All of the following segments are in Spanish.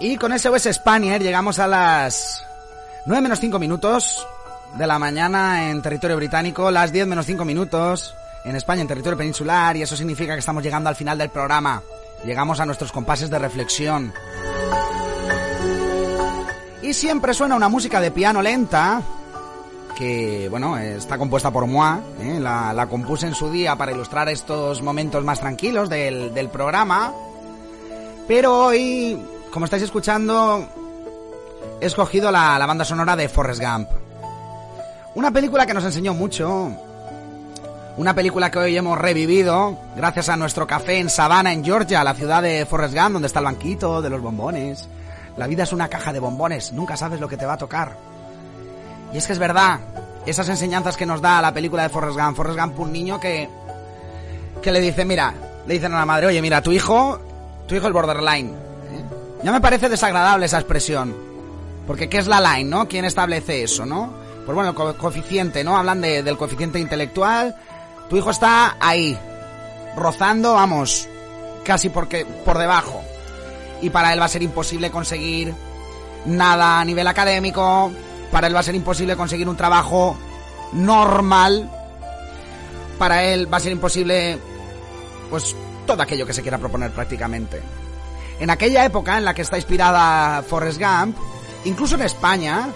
Y con SOS Spanier llegamos a las 9 menos 5 minutos de la mañana en territorio británico, las 10 menos 5 minutos en España, en territorio peninsular, y eso significa que estamos llegando al final del programa. Llegamos a nuestros compases de reflexión. Y siempre suena una música de piano lenta, que, bueno, está compuesta por moi, ¿eh? la, la, compuse en su día para ilustrar estos momentos más tranquilos del, del programa. Pero hoy como estáis escuchando, he escogido la, banda sonora de Forrest Gump. Una película que nos enseñó mucho. Una película que hoy hemos revivido gracias a nuestro café en Savannah, en Georgia, la ciudad de Forrest Gump, donde está el banquito de los bombones. La vida es una caja de bombones, nunca sabes lo que te va a tocar. Y es que es verdad, esas enseñanzas que nos da la película de Forrest Gump. Forrest Gump, un niño que, que le dice, mira, le dicen a la madre, oye, mira, tu hijo, tu hijo el borderline ya me parece desagradable esa expresión. Porque ¿qué es la line, no? ¿Quién establece eso, no? Pues bueno, el co coeficiente, ¿no? Hablan de, del coeficiente intelectual. Tu hijo está ahí, rozando, vamos, casi porque por debajo. Y para él va a ser imposible conseguir nada a nivel académico. Para él va a ser imposible conseguir un trabajo normal. Para él va a ser imposible, pues, todo aquello que se quiera proponer prácticamente. En aquella época en la que está inspirada Forrest Gump, incluso en España,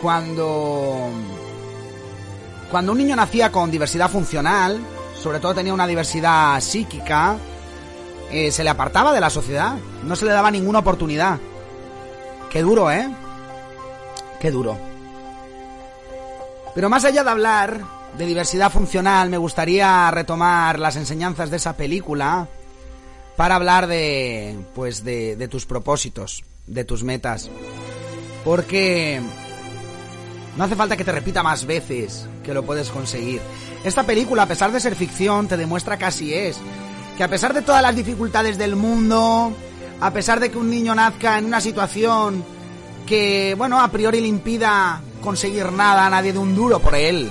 cuando cuando un niño nacía con diversidad funcional, sobre todo tenía una diversidad psíquica, eh, se le apartaba de la sociedad, no se le daba ninguna oportunidad. Qué duro, ¿eh? Qué duro. Pero más allá de hablar de diversidad funcional, me gustaría retomar las enseñanzas de esa película para hablar de, pues, de, de tus propósitos, de tus metas. Porque no hace falta que te repita más veces que lo puedes conseguir. Esta película, a pesar de ser ficción, te demuestra que así es. Que a pesar de todas las dificultades del mundo, a pesar de que un niño nazca en una situación que, bueno, a priori le impida conseguir nada a nadie de un duro por él,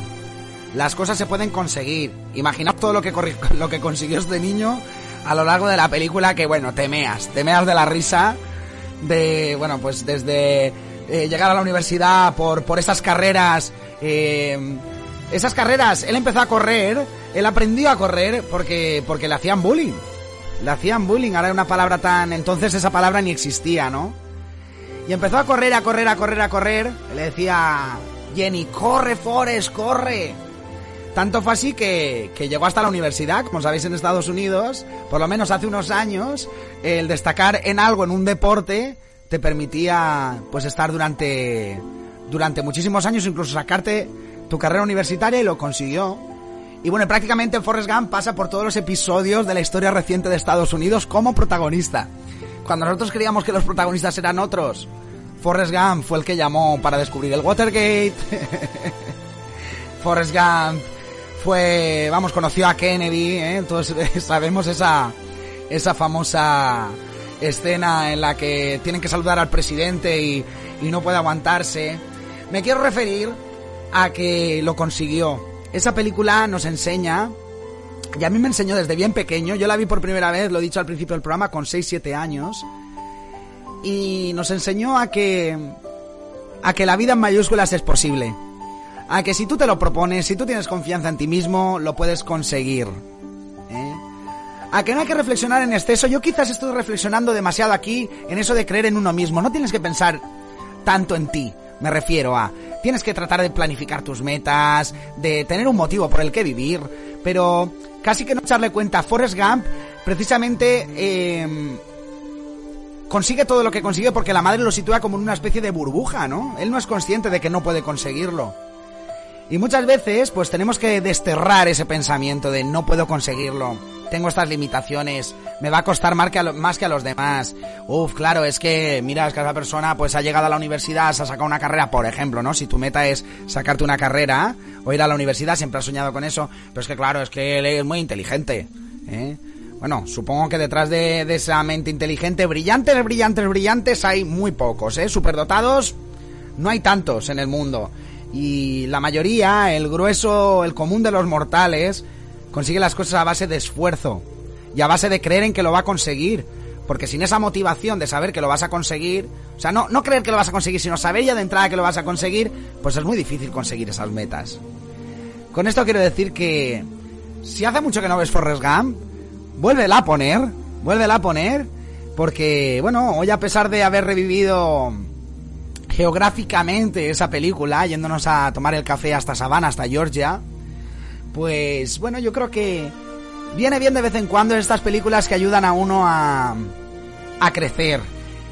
las cosas se pueden conseguir. Imaginaos todo lo que, lo que consiguió este niño a lo largo de la película que, bueno, temeas, temeas de la risa, de, bueno, pues desde eh, llegar a la universidad por, por esas carreras, eh, esas carreras, él empezó a correr, él aprendió a correr porque, porque le hacían bullying. Le hacían bullying, ahora es una palabra tan, entonces esa palabra ni existía, ¿no? Y empezó a correr, a correr, a correr, a correr. Le decía Jenny, corre, Forrest, corre. Tanto fue así que, que, llegó hasta la universidad, como sabéis en Estados Unidos, por lo menos hace unos años, el destacar en algo, en un deporte, te permitía pues estar durante, durante muchísimos años, incluso sacarte tu carrera universitaria y lo consiguió. Y bueno, prácticamente Forrest Gump pasa por todos los episodios de la historia reciente de Estados Unidos como protagonista. Cuando nosotros creíamos que los protagonistas eran otros, Forrest Gump fue el que llamó para descubrir el Watergate. Forrest Gump fue, vamos, conoció a Kennedy, ¿eh? todos sabemos esa, esa famosa escena en la que tienen que saludar al presidente y, y no puede aguantarse. Me quiero referir a que lo consiguió. Esa película nos enseña, y a mí me enseñó desde bien pequeño, yo la vi por primera vez, lo he dicho al principio del programa, con 6-7 años, y nos enseñó a que, a que la vida en mayúsculas es posible a que si tú te lo propones, si tú tienes confianza en ti mismo, lo puedes conseguir. ¿eh? A que no hay que reflexionar en exceso. Yo quizás estoy reflexionando demasiado aquí en eso de creer en uno mismo. No tienes que pensar tanto en ti. Me refiero a, tienes que tratar de planificar tus metas, de tener un motivo por el que vivir, pero casi que no echarle cuenta Forrest Gump, precisamente eh, consigue todo lo que consigue porque la madre lo sitúa como en una especie de burbuja, ¿no? Él no es consciente de que no puede conseguirlo. Y muchas veces, pues tenemos que desterrar ese pensamiento de no puedo conseguirlo, tengo estas limitaciones, me va a costar más que a, más que a los demás. Uf, claro, es que, mira, es que esa persona pues ha llegado a la universidad, se ha sacado una carrera, por ejemplo, ¿no? Si tu meta es sacarte una carrera o ir a la universidad, siempre has soñado con eso, pero es que claro, es que él es muy inteligente, ¿eh? Bueno, supongo que detrás de, de esa mente inteligente, brillantes, brillantes, brillantes, hay muy pocos, ¿eh? Superdotados, no hay tantos en el mundo. Y la mayoría, el grueso, el común de los mortales, consigue las cosas a base de esfuerzo y a base de creer en que lo va a conseguir. Porque sin esa motivación de saber que lo vas a conseguir, o sea, no, no creer que lo vas a conseguir, sino saber ya de entrada que lo vas a conseguir, pues es muy difícil conseguir esas metas. Con esto quiero decir que si hace mucho que no ves Forrest Gump, vuélvela a poner, vuélvela a poner, porque, bueno, hoy a pesar de haber revivido geográficamente esa película, yéndonos a tomar el café hasta Savannah, hasta Georgia, pues bueno, yo creo que viene bien de vez en cuando estas películas que ayudan a uno a, a crecer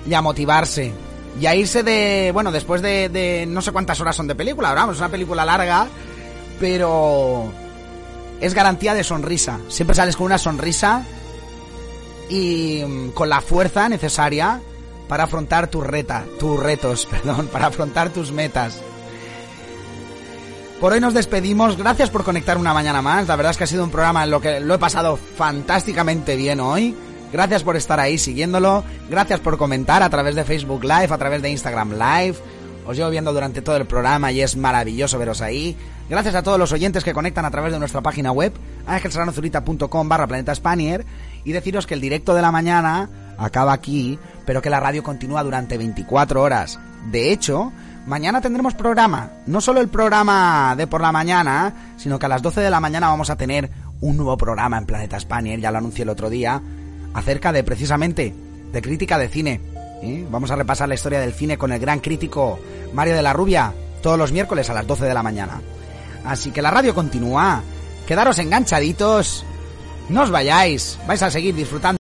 y a motivarse. Y a irse de, bueno, después de, de no sé cuántas horas son de película, vamos, es una película larga, pero es garantía de sonrisa. Siempre sales con una sonrisa y mm, con la fuerza necesaria para afrontar tus reta, tus retos, perdón, para afrontar tus metas. Por hoy nos despedimos. Gracias por conectar una mañana más. La verdad es que ha sido un programa en lo que lo he pasado fantásticamente bien hoy. Gracias por estar ahí siguiéndolo. Gracias por comentar a través de Facebook Live, a través de Instagram Live. Os llevo viendo durante todo el programa y es maravilloso veros ahí. Gracias a todos los oyentes que conectan a través de nuestra página web, angelsaranozurita.com barra planeta Spanier, y deciros que el directo de la mañana acaba aquí, pero que la radio continúa durante 24 horas. De hecho, mañana tendremos programa, no solo el programa de por la mañana, sino que a las 12 de la mañana vamos a tener un nuevo programa en Planeta Spanier, ya lo anuncié el otro día, acerca de precisamente de crítica de cine. ¿eh? Vamos a repasar la historia del cine con el gran crítico Mario de la Rubia todos los miércoles a las 12 de la mañana. Así que la radio continúa. Quedaros enganchaditos. No os vayáis. Vais a seguir disfrutando.